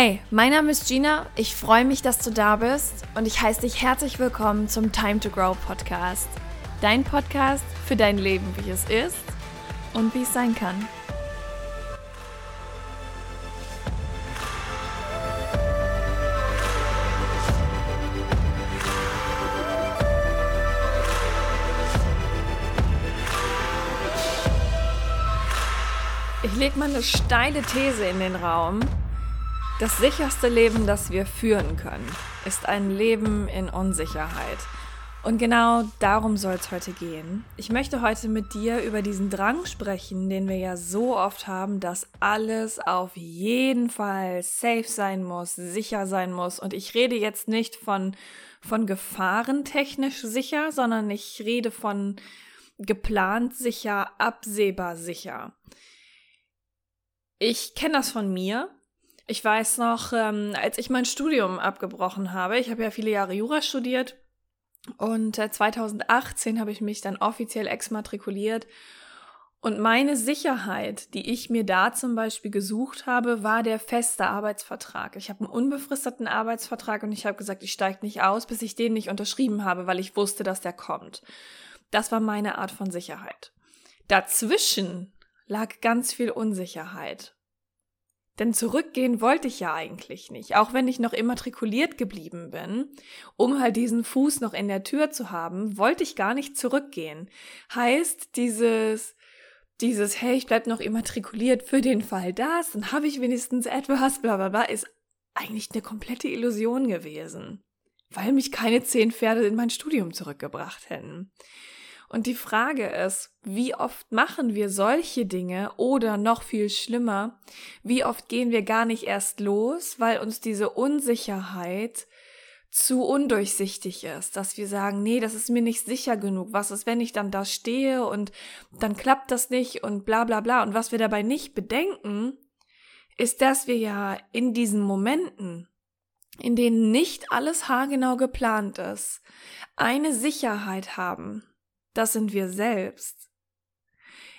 Hey, mein Name ist Gina. Ich freue mich, dass du da bist und ich heiße dich herzlich willkommen zum Time to Grow Podcast. Dein Podcast für dein Leben, wie es ist und wie es sein kann. Ich lege mal eine steile These in den Raum. Das sicherste Leben, das wir führen können, ist ein Leben in Unsicherheit. Und genau darum soll es heute gehen. Ich möchte heute mit dir über diesen Drang sprechen, den wir ja so oft haben, dass alles auf jeden Fall safe sein muss, sicher sein muss. Und ich rede jetzt nicht von, von Gefahren technisch sicher, sondern ich rede von geplant sicher, absehbar sicher. Ich kenne das von mir. Ich weiß noch, ähm, als ich mein Studium abgebrochen habe, ich habe ja viele Jahre Jura studiert und äh, 2018 habe ich mich dann offiziell exmatrikuliert. Und meine Sicherheit, die ich mir da zum Beispiel gesucht habe, war der feste Arbeitsvertrag. Ich habe einen unbefristeten Arbeitsvertrag und ich habe gesagt, ich steige nicht aus, bis ich den nicht unterschrieben habe, weil ich wusste, dass der kommt. Das war meine Art von Sicherheit. Dazwischen lag ganz viel Unsicherheit. Denn zurückgehen wollte ich ja eigentlich nicht, auch wenn ich noch immatrikuliert geblieben bin, um halt diesen Fuß noch in der Tür zu haben, wollte ich gar nicht zurückgehen. Heißt, dieses, dieses, hey, ich bleib noch immatrikuliert für den Fall das, dann habe ich wenigstens etwas, bla bla bla, ist eigentlich eine komplette Illusion gewesen, weil mich keine zehn Pferde in mein Studium zurückgebracht hätten. Und die Frage ist, wie oft machen wir solche Dinge oder noch viel schlimmer, wie oft gehen wir gar nicht erst los, weil uns diese Unsicherheit zu undurchsichtig ist, dass wir sagen, nee, das ist mir nicht sicher genug. Was ist, wenn ich dann da stehe und dann klappt das nicht und bla bla bla. Und was wir dabei nicht bedenken, ist, dass wir ja in diesen Momenten, in denen nicht alles haargenau geplant ist, eine Sicherheit haben, das sind wir selbst.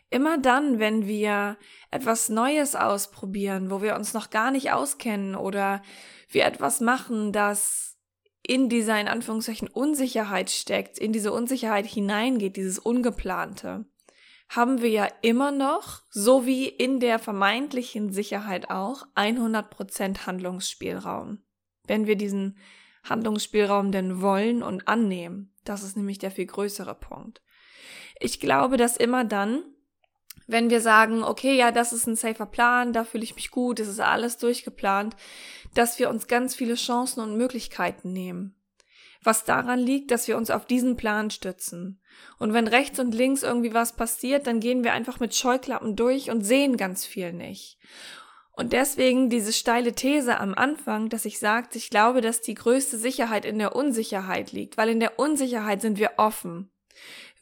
Immer dann, wenn wir etwas Neues ausprobieren, wo wir uns noch gar nicht auskennen oder wir etwas machen, das in dieser in Anführungszeichen Unsicherheit steckt, in diese Unsicherheit hineingeht, dieses Ungeplante, haben wir ja immer noch, so wie in der vermeintlichen Sicherheit auch, 100% Handlungsspielraum. Wenn wir diesen Handlungsspielraum denn wollen und annehmen. Das ist nämlich der viel größere Punkt. Ich glaube, dass immer dann, wenn wir sagen, okay, ja, das ist ein safer Plan, da fühle ich mich gut, das ist alles durchgeplant, dass wir uns ganz viele Chancen und Möglichkeiten nehmen. Was daran liegt, dass wir uns auf diesen Plan stützen. Und wenn rechts und links irgendwie was passiert, dann gehen wir einfach mit Scheuklappen durch und sehen ganz viel nicht. Und deswegen diese steile These am Anfang, dass ich sagte, ich glaube, dass die größte Sicherheit in der Unsicherheit liegt, weil in der Unsicherheit sind wir offen.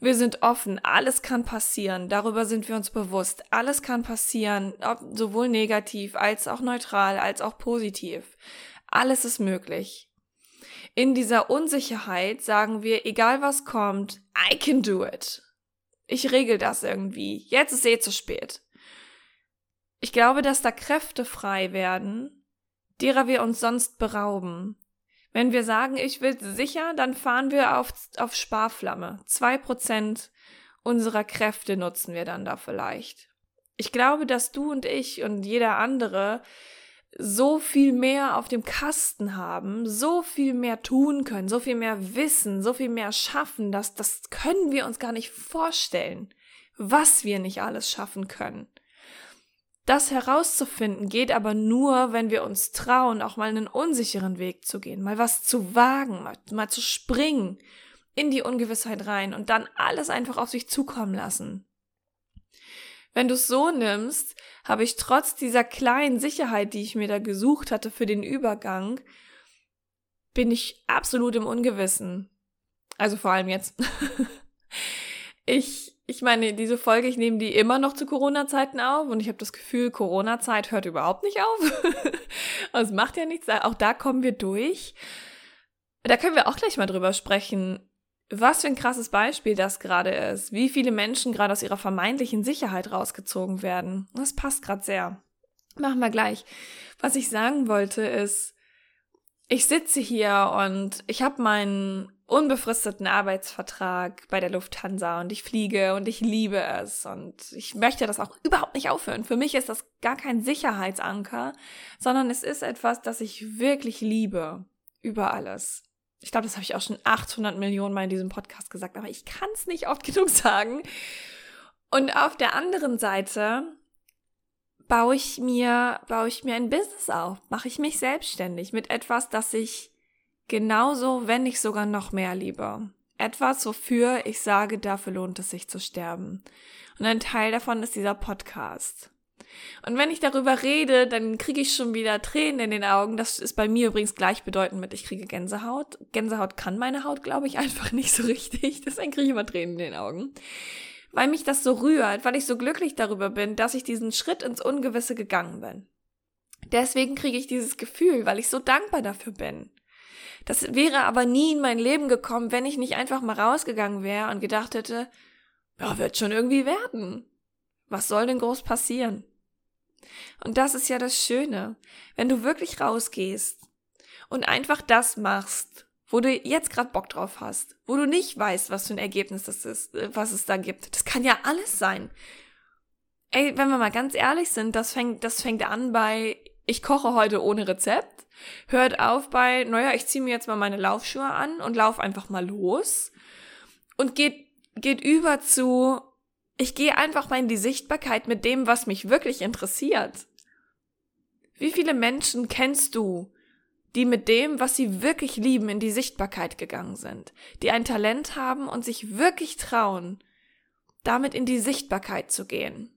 Wir sind offen, alles kann passieren, darüber sind wir uns bewusst. Alles kann passieren, sowohl negativ als auch neutral, als auch positiv. Alles ist möglich. In dieser Unsicherheit sagen wir, egal was kommt, I can do it. Ich regel das irgendwie. Jetzt ist eh zu spät. Ich glaube, dass da Kräfte frei werden, derer wir uns sonst berauben. Wenn wir sagen, ich will sicher, dann fahren wir auf, auf Sparflamme. Zwei Prozent unserer Kräfte nutzen wir dann da vielleicht. Ich glaube, dass du und ich und jeder andere so viel mehr auf dem Kasten haben, so viel mehr tun können, so viel mehr wissen, so viel mehr schaffen, dass das können wir uns gar nicht vorstellen, was wir nicht alles schaffen können. Das herauszufinden geht aber nur, wenn wir uns trauen, auch mal einen unsicheren Weg zu gehen, mal was zu wagen, mal, mal zu springen in die Ungewissheit rein und dann alles einfach auf sich zukommen lassen. Wenn du es so nimmst, habe ich trotz dieser kleinen Sicherheit, die ich mir da gesucht hatte für den Übergang, bin ich absolut im Ungewissen. Also vor allem jetzt. ich ich meine, diese Folge, ich nehme die immer noch zu Corona-Zeiten auf und ich habe das Gefühl, Corona-Zeit hört überhaupt nicht auf. es macht ja nichts, auch da kommen wir durch. Da können wir auch gleich mal drüber sprechen, was für ein krasses Beispiel das gerade ist, wie viele Menschen gerade aus ihrer vermeintlichen Sicherheit rausgezogen werden. Das passt gerade sehr. Machen wir gleich. Was ich sagen wollte ist, ich sitze hier und ich habe meinen unbefristeten Arbeitsvertrag bei der Lufthansa und ich fliege und ich liebe es und ich möchte das auch überhaupt nicht aufhören. Für mich ist das gar kein Sicherheitsanker, sondern es ist etwas, das ich wirklich liebe über alles. Ich glaube, das habe ich auch schon 800 Millionen Mal in diesem Podcast gesagt, aber ich kann es nicht oft genug sagen. Und auf der anderen Seite baue ich mir, baue ich mir ein Business auf, mache ich mich selbstständig mit etwas, das ich genauso, wenn nicht sogar noch mehr liebe. Etwas, wofür ich sage, dafür lohnt es sich zu sterben. Und ein Teil davon ist dieser Podcast. Und wenn ich darüber rede, dann kriege ich schon wieder Tränen in den Augen. Das ist bei mir übrigens gleichbedeutend mit, ich kriege Gänsehaut. Gänsehaut kann meine Haut, glaube ich, einfach nicht so richtig. Deswegen kriege ich immer Tränen in den Augen weil mich das so rührt, weil ich so glücklich darüber bin, dass ich diesen Schritt ins Ungewisse gegangen bin. Deswegen kriege ich dieses Gefühl, weil ich so dankbar dafür bin. Das wäre aber nie in mein Leben gekommen, wenn ich nicht einfach mal rausgegangen wäre und gedacht hätte, ja, wird schon irgendwie werden. Was soll denn groß passieren? Und das ist ja das Schöne, wenn du wirklich rausgehst und einfach das machst, wo du jetzt gerade Bock drauf hast, wo du nicht weißt, was für ein Ergebnis das ist, äh, was es da gibt. Das kann ja alles sein. Ey, wenn wir mal ganz ehrlich sind, das fängt, das fängt an bei, ich koche heute ohne Rezept, hört auf bei, naja, ich ziehe mir jetzt mal meine Laufschuhe an und lauf einfach mal los und geht, geht über zu, ich gehe einfach mal in die Sichtbarkeit mit dem, was mich wirklich interessiert. Wie viele Menschen kennst du, die mit dem, was sie wirklich lieben, in die Sichtbarkeit gegangen sind, die ein Talent haben und sich wirklich trauen, damit in die Sichtbarkeit zu gehen.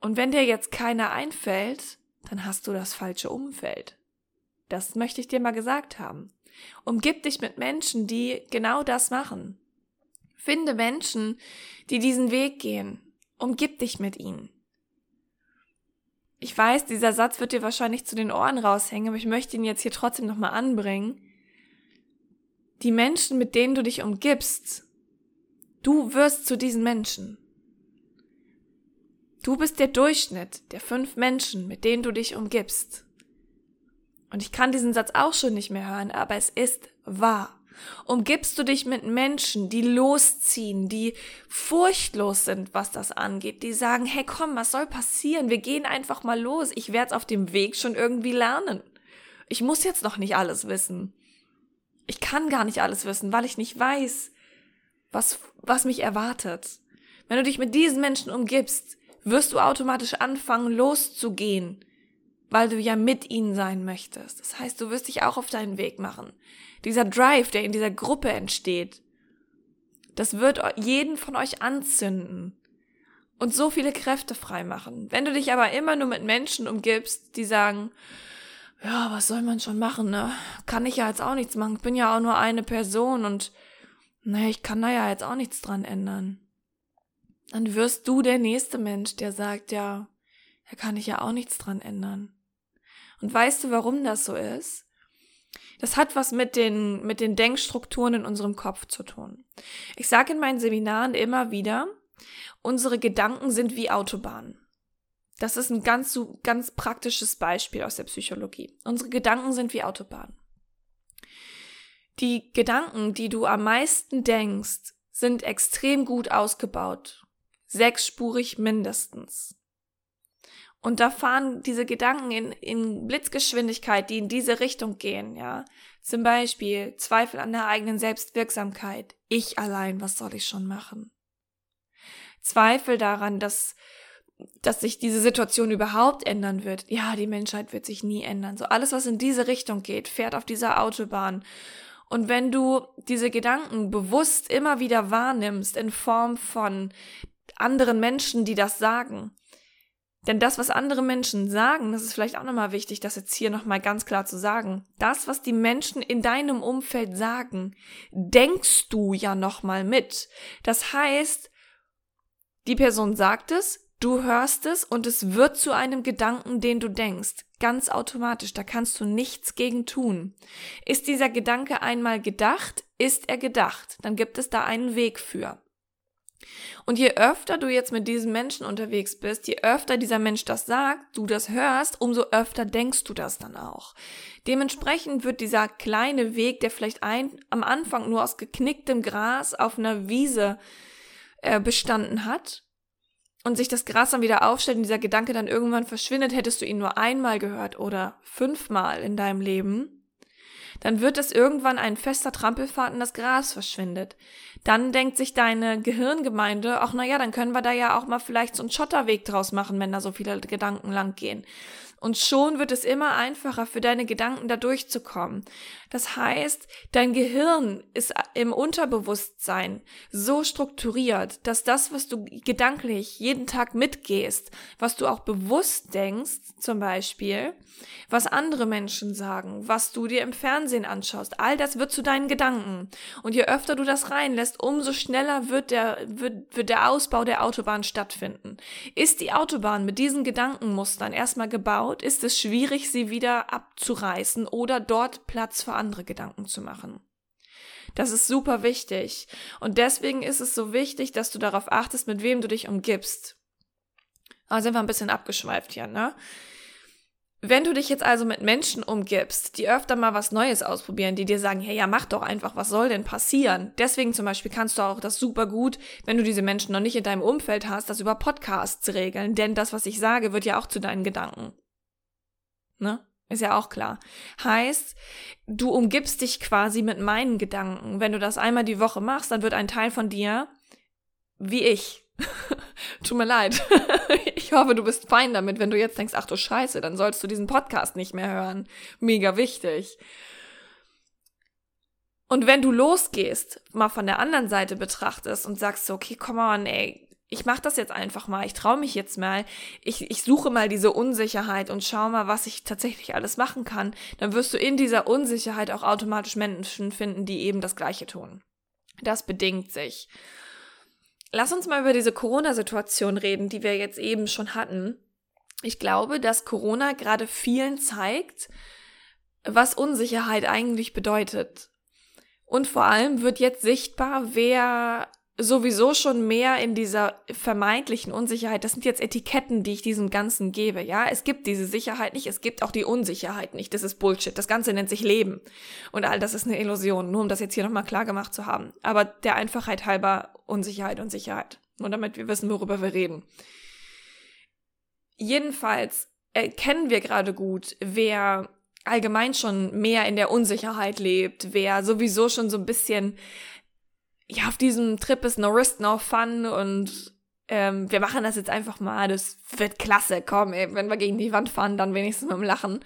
Und wenn dir jetzt keiner einfällt, dann hast du das falsche Umfeld. Das möchte ich dir mal gesagt haben. Umgib dich mit Menschen, die genau das machen. Finde Menschen, die diesen Weg gehen. Umgib dich mit ihnen. Ich weiß, dieser Satz wird dir wahrscheinlich zu den Ohren raushängen, aber ich möchte ihn jetzt hier trotzdem nochmal anbringen. Die Menschen, mit denen du dich umgibst, du wirst zu diesen Menschen. Du bist der Durchschnitt der fünf Menschen, mit denen du dich umgibst. Und ich kann diesen Satz auch schon nicht mehr hören, aber es ist wahr. Umgibst du dich mit Menschen, die losziehen, die furchtlos sind, was das angeht, die sagen, hey komm, was soll passieren? Wir gehen einfach mal los. Ich werde es auf dem Weg schon irgendwie lernen. Ich muss jetzt noch nicht alles wissen. Ich kann gar nicht alles wissen, weil ich nicht weiß, was, was mich erwartet. Wenn du dich mit diesen Menschen umgibst, wirst du automatisch anfangen, loszugehen, weil du ja mit ihnen sein möchtest. Das heißt, du wirst dich auch auf deinen Weg machen dieser Drive, der in dieser Gruppe entsteht, das wird jeden von euch anzünden und so viele Kräfte freimachen. Wenn du dich aber immer nur mit Menschen umgibst, die sagen, ja, was soll man schon machen, ne? Kann ich ja jetzt auch nichts machen. Ich bin ja auch nur eine Person und naja, ich kann da ja jetzt auch nichts dran ändern. Dann wirst du der nächste Mensch, der sagt, ja, da kann ich ja auch nichts dran ändern. Und weißt du, warum das so ist? Das hat was mit den, mit den Denkstrukturen in unserem Kopf zu tun. Ich sage in meinen Seminaren immer wieder, unsere Gedanken sind wie Autobahnen. Das ist ein ganz, ganz praktisches Beispiel aus der Psychologie. Unsere Gedanken sind wie Autobahnen. Die Gedanken, die du am meisten denkst, sind extrem gut ausgebaut. Sechsspurig mindestens. Und da fahren diese Gedanken in, in Blitzgeschwindigkeit, die in diese Richtung gehen, ja. Zum Beispiel Zweifel an der eigenen Selbstwirksamkeit. Ich allein, was soll ich schon machen? Zweifel daran, dass, dass sich diese Situation überhaupt ändern wird. Ja, die Menschheit wird sich nie ändern. So alles, was in diese Richtung geht, fährt auf dieser Autobahn. Und wenn du diese Gedanken bewusst immer wieder wahrnimmst in Form von anderen Menschen, die das sagen, denn das, was andere Menschen sagen, das ist vielleicht auch nochmal wichtig, das jetzt hier nochmal ganz klar zu sagen. Das, was die Menschen in deinem Umfeld sagen, denkst du ja nochmal mit. Das heißt, die Person sagt es, du hörst es und es wird zu einem Gedanken, den du denkst. Ganz automatisch, da kannst du nichts gegen tun. Ist dieser Gedanke einmal gedacht, ist er gedacht, dann gibt es da einen Weg für. Und je öfter du jetzt mit diesem Menschen unterwegs bist, je öfter dieser Mensch das sagt, du das hörst, umso öfter denkst du das dann auch. Dementsprechend wird dieser kleine Weg, der vielleicht ein, am Anfang nur aus geknicktem Gras auf einer Wiese äh, bestanden hat, und sich das Gras dann wieder aufstellt und dieser Gedanke dann irgendwann verschwindet, hättest du ihn nur einmal gehört oder fünfmal in deinem Leben, dann wird es irgendwann ein fester Trampelpfad und das Gras verschwindet. Dann denkt sich deine Gehirngemeinde, ach na ja, dann können wir da ja auch mal vielleicht so einen Schotterweg draus machen, wenn da so viele Gedanken lang gehen. Und schon wird es immer einfacher für deine Gedanken da durchzukommen. Das heißt, dein Gehirn ist im Unterbewusstsein so strukturiert, dass das, was du gedanklich jeden Tag mitgehst, was du auch bewusst denkst, zum Beispiel, was andere Menschen sagen, was du dir im Fernsehen anschaust, all das wird zu deinen Gedanken. Und je öfter du das reinlässt, umso schneller wird der, wird, wird der Ausbau der Autobahn stattfinden. Ist die Autobahn mit diesen Gedankenmustern erstmal gebaut, ist es schwierig, sie wieder abzureißen oder dort Platz für andere Gedanken zu machen. Das ist super wichtig. Und deswegen ist es so wichtig, dass du darauf achtest, mit wem du dich umgibst. Da sind wir ein bisschen abgeschweift hier, ne? Wenn du dich jetzt also mit Menschen umgibst, die öfter mal was Neues ausprobieren, die dir sagen, hey, ja, mach doch einfach, was soll denn passieren? Deswegen zum Beispiel kannst du auch das super gut, wenn du diese Menschen noch nicht in deinem Umfeld hast, das über Podcasts regeln, denn das, was ich sage, wird ja auch zu deinen Gedanken. Ne? Ist ja auch klar. Heißt, du umgibst dich quasi mit meinen Gedanken. Wenn du das einmal die Woche machst, dann wird ein Teil von dir wie ich. Tut mir leid. ich hoffe, du bist fein damit, wenn du jetzt denkst, ach du Scheiße, dann sollst du diesen Podcast nicht mehr hören. Mega wichtig. Und wenn du losgehst, mal von der anderen Seite betrachtest und sagst so, okay, komm on, ey, ich mache das jetzt einfach mal, ich traue mich jetzt mal, ich, ich suche mal diese Unsicherheit und schau mal, was ich tatsächlich alles machen kann, dann wirst du in dieser Unsicherheit auch automatisch Menschen finden, die eben das Gleiche tun. Das bedingt sich. Lass uns mal über diese Corona-Situation reden, die wir jetzt eben schon hatten. Ich glaube, dass Corona gerade vielen zeigt, was Unsicherheit eigentlich bedeutet. Und vor allem wird jetzt sichtbar, wer sowieso schon mehr in dieser vermeintlichen Unsicherheit. Das sind jetzt Etiketten, die ich diesem Ganzen gebe. Ja, es gibt diese Sicherheit nicht, es gibt auch die Unsicherheit nicht. Das ist Bullshit. Das Ganze nennt sich Leben. Und all das ist eine Illusion. Nur um das jetzt hier nochmal klar gemacht zu haben. Aber der Einfachheit halber Unsicherheit und Sicherheit. Nur damit wir wissen, worüber wir reden. Jedenfalls erkennen wir gerade gut, wer allgemein schon mehr in der Unsicherheit lebt, wer sowieso schon so ein bisschen ja, auf diesem Trip ist no risk, no fun und ähm, wir machen das jetzt einfach mal, das wird klasse, komm, ey, wenn wir gegen die Wand fahren, dann wenigstens mit dem Lachen.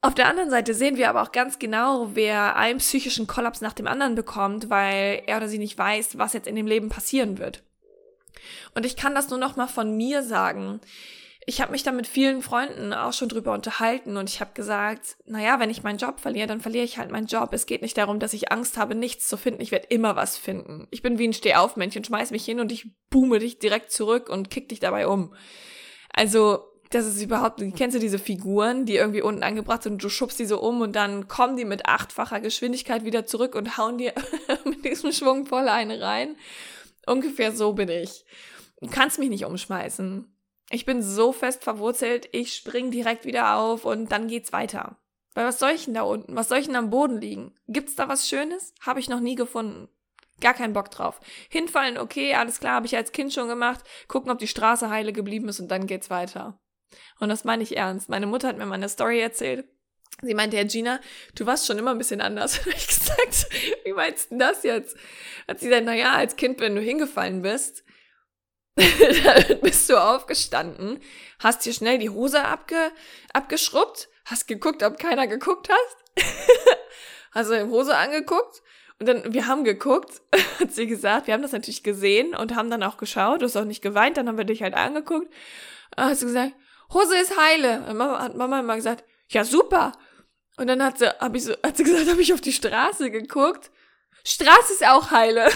Auf der anderen Seite sehen wir aber auch ganz genau, wer einen psychischen Kollaps nach dem anderen bekommt, weil er oder sie nicht weiß, was jetzt in dem Leben passieren wird. Und ich kann das nur noch mal von mir sagen ich habe mich da mit vielen Freunden auch schon drüber unterhalten und ich habe gesagt, naja, wenn ich meinen Job verliere, dann verliere ich halt meinen Job. Es geht nicht darum, dass ich Angst habe, nichts zu finden. Ich werde immer was finden. Ich bin wie ein Stehaufmännchen, schmeiß mich hin und ich boome dich direkt zurück und kick dich dabei um. Also, das ist überhaupt, kennst du diese Figuren, die irgendwie unten angebracht sind und du schubst die so um und dann kommen die mit achtfacher Geschwindigkeit wieder zurück und hauen dir mit diesem Schwung voll eine rein. Ungefähr so bin ich. Du kannst mich nicht umschmeißen. Ich bin so fest verwurzelt, ich spring direkt wieder auf und dann geht's weiter. Weil was soll ich denn da unten? Was soll ich denn am Boden liegen? Gibt's da was Schönes? Habe ich noch nie gefunden. Gar keinen Bock drauf. Hinfallen, okay, alles klar, habe ich als Kind schon gemacht. Gucken, ob die Straße heile geblieben ist und dann geht's weiter. Und das meine ich ernst. Meine Mutter hat mir mal eine Story erzählt. Sie meinte, Herr Gina, du warst schon immer ein bisschen anders. Ich gesagt, wie meinst du das jetzt? Hat sie gesagt, naja, als Kind, wenn du hingefallen bist, dann bist du aufgestanden, hast dir schnell die Hose abge abgeschrubbt, hast geguckt, ob keiner geguckt hat, hast du die Hose angeguckt und dann, wir haben geguckt, hat sie gesagt, wir haben das natürlich gesehen und haben dann auch geschaut, du hast auch nicht geweint, dann haben wir dich halt angeguckt, hast du gesagt, Hose ist heile. Und Mama, hat Mama immer gesagt, ja super. Und dann hat sie, hab ich so, hat sie gesagt, habe ich auf die Straße geguckt. Straße ist auch heile.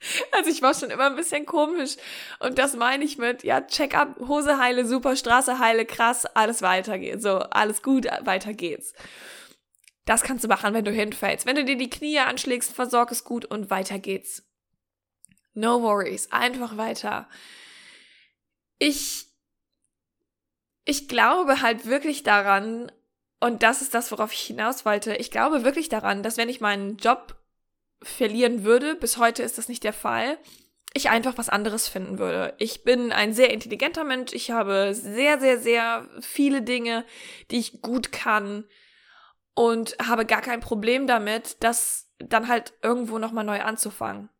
Also ich war schon immer ein bisschen komisch. Und das meine ich mit, ja, Check-up, Hose heile, super, Straße heile, krass, alles weitergeht. So, alles gut, weiter geht's. Das kannst du machen, wenn du hinfällst. Wenn du dir die Knie anschlägst, versorg es gut und weiter geht's. No worries, einfach weiter. Ich, ich glaube halt wirklich daran, und das ist das, worauf ich hinaus wollte. Ich glaube wirklich daran, dass wenn ich meinen Job verlieren würde, bis heute ist das nicht der Fall, ich einfach was anderes finden würde. Ich bin ein sehr intelligenter Mensch. Ich habe sehr, sehr, sehr viele Dinge, die ich gut kann und habe gar kein Problem damit, das dann halt irgendwo nochmal neu anzufangen.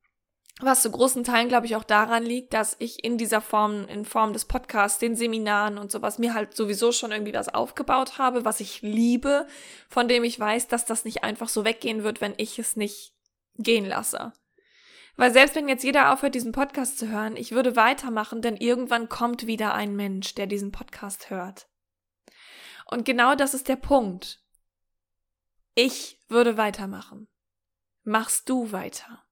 Was zu großen Teilen, glaube ich, auch daran liegt, dass ich in dieser Form, in Form des Podcasts, den Seminaren und sowas, mir halt sowieso schon irgendwie was aufgebaut habe, was ich liebe, von dem ich weiß, dass das nicht einfach so weggehen wird, wenn ich es nicht gehen lasse. Weil selbst wenn jetzt jeder aufhört, diesen Podcast zu hören, ich würde weitermachen, denn irgendwann kommt wieder ein Mensch, der diesen Podcast hört. Und genau das ist der Punkt. Ich würde weitermachen. Machst du weiter?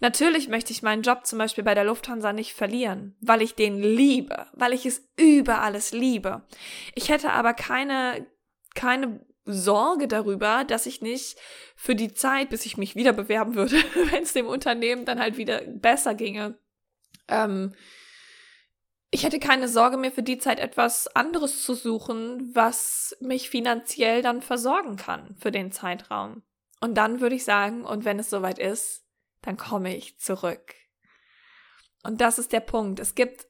Natürlich möchte ich meinen Job zum Beispiel bei der Lufthansa nicht verlieren, weil ich den liebe, weil ich es über alles liebe. Ich hätte aber keine, keine Sorge darüber, dass ich nicht für die Zeit, bis ich mich wieder bewerben würde, wenn es dem Unternehmen dann halt wieder besser ginge, ähm, ich hätte keine Sorge mehr für die Zeit etwas anderes zu suchen, was mich finanziell dann versorgen kann für den Zeitraum. Und dann würde ich sagen, und wenn es soweit ist, dann komme ich zurück. Und das ist der Punkt. Es gibt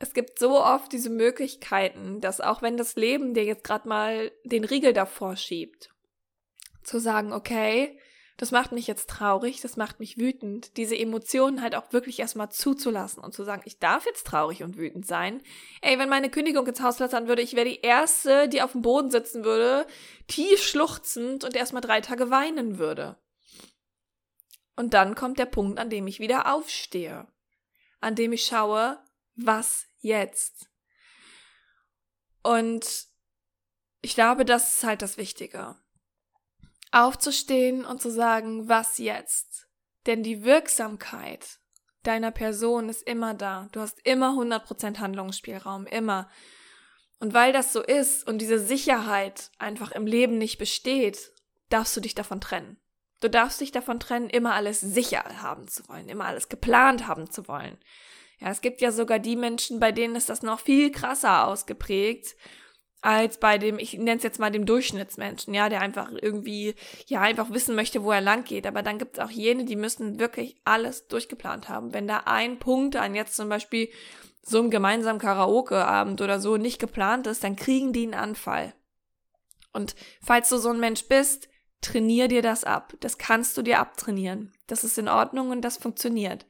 es gibt so oft diese Möglichkeiten, dass auch wenn das Leben dir jetzt gerade mal den Riegel davor schiebt, zu sagen, okay, das macht mich jetzt traurig, das macht mich wütend, diese Emotionen halt auch wirklich erstmal zuzulassen und zu sagen, ich darf jetzt traurig und wütend sein. Ey, wenn meine Kündigung ins Haus flattern würde, ich wäre die Erste, die auf dem Boden sitzen würde, tief schluchzend und erstmal drei Tage weinen würde. Und dann kommt der Punkt, an dem ich wieder aufstehe, an dem ich schaue, was jetzt. Und ich glaube, das ist halt das Wichtige. Aufzustehen und zu sagen, was jetzt? Denn die Wirksamkeit deiner Person ist immer da. Du hast immer 100% Handlungsspielraum, immer. Und weil das so ist und diese Sicherheit einfach im Leben nicht besteht, darfst du dich davon trennen. Du darfst dich davon trennen, immer alles sicher haben zu wollen, immer alles geplant haben zu wollen. Ja, es gibt ja sogar die Menschen, bei denen ist das noch viel krasser ausgeprägt als bei dem, ich nenne es jetzt mal dem Durchschnittsmenschen, ja, der einfach irgendwie, ja, einfach wissen möchte, wo er lang geht. Aber dann gibt es auch jene, die müssen wirklich alles durchgeplant haben. Wenn da ein Punkt an jetzt zum Beispiel so einem gemeinsamen Karaoke-Abend oder so nicht geplant ist, dann kriegen die einen Anfall. Und falls du so ein Mensch bist, trainier dir das ab. Das kannst du dir abtrainieren. Das ist in Ordnung und das funktioniert.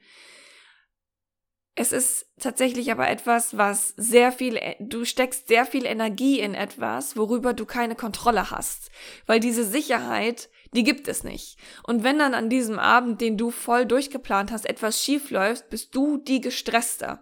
Es ist tatsächlich aber etwas, was sehr viel, du steckst sehr viel Energie in etwas, worüber du keine Kontrolle hast. Weil diese Sicherheit, die gibt es nicht. Und wenn dann an diesem Abend, den du voll durchgeplant hast, etwas schief läuft, bist du die gestresste.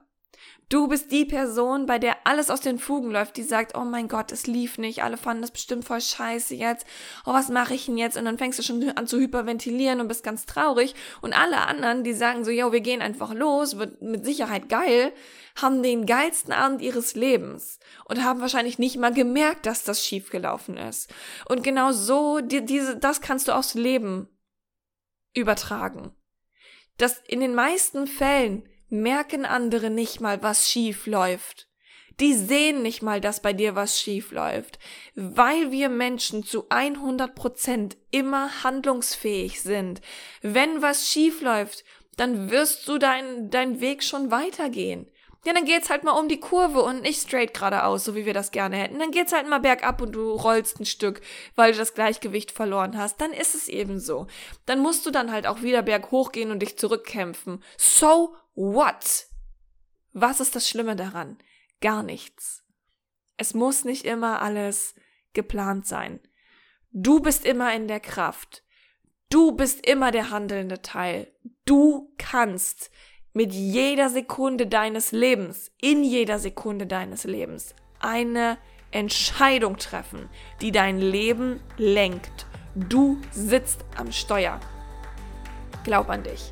Du bist die Person, bei der alles aus den Fugen läuft, die sagt, oh mein Gott, es lief nicht, alle fanden das bestimmt voll scheiße jetzt. Oh, was mache ich denn jetzt? Und dann fängst du schon an zu hyperventilieren und bist ganz traurig. Und alle anderen, die sagen so, yo, wir gehen einfach los, wird mit Sicherheit geil, haben den geilsten Abend ihres Lebens und haben wahrscheinlich nicht mal gemerkt, dass das schiefgelaufen ist. Und genau so, die, diese, das kannst du aufs Leben übertragen. Das in den meisten Fällen merken andere nicht mal, was schief läuft. Die sehen nicht mal, dass bei dir was schief läuft, weil wir Menschen zu 100 Prozent immer handlungsfähig sind. Wenn was schief läuft, dann wirst du deinen dein Weg schon weitergehen. Ja, dann geht's halt mal um die Kurve und nicht straight geradeaus, so wie wir das gerne hätten. Dann geht's halt mal bergab und du rollst ein Stück, weil du das Gleichgewicht verloren hast. Dann ist es eben so. Dann musst du dann halt auch wieder berghoch gehen und dich zurückkämpfen. So what? Was ist das Schlimme daran? Gar nichts. Es muss nicht immer alles geplant sein. Du bist immer in der Kraft. Du bist immer der handelnde Teil. Du kannst mit jeder Sekunde deines Lebens, in jeder Sekunde deines Lebens, eine Entscheidung treffen, die dein Leben lenkt. Du sitzt am Steuer. Glaub an dich.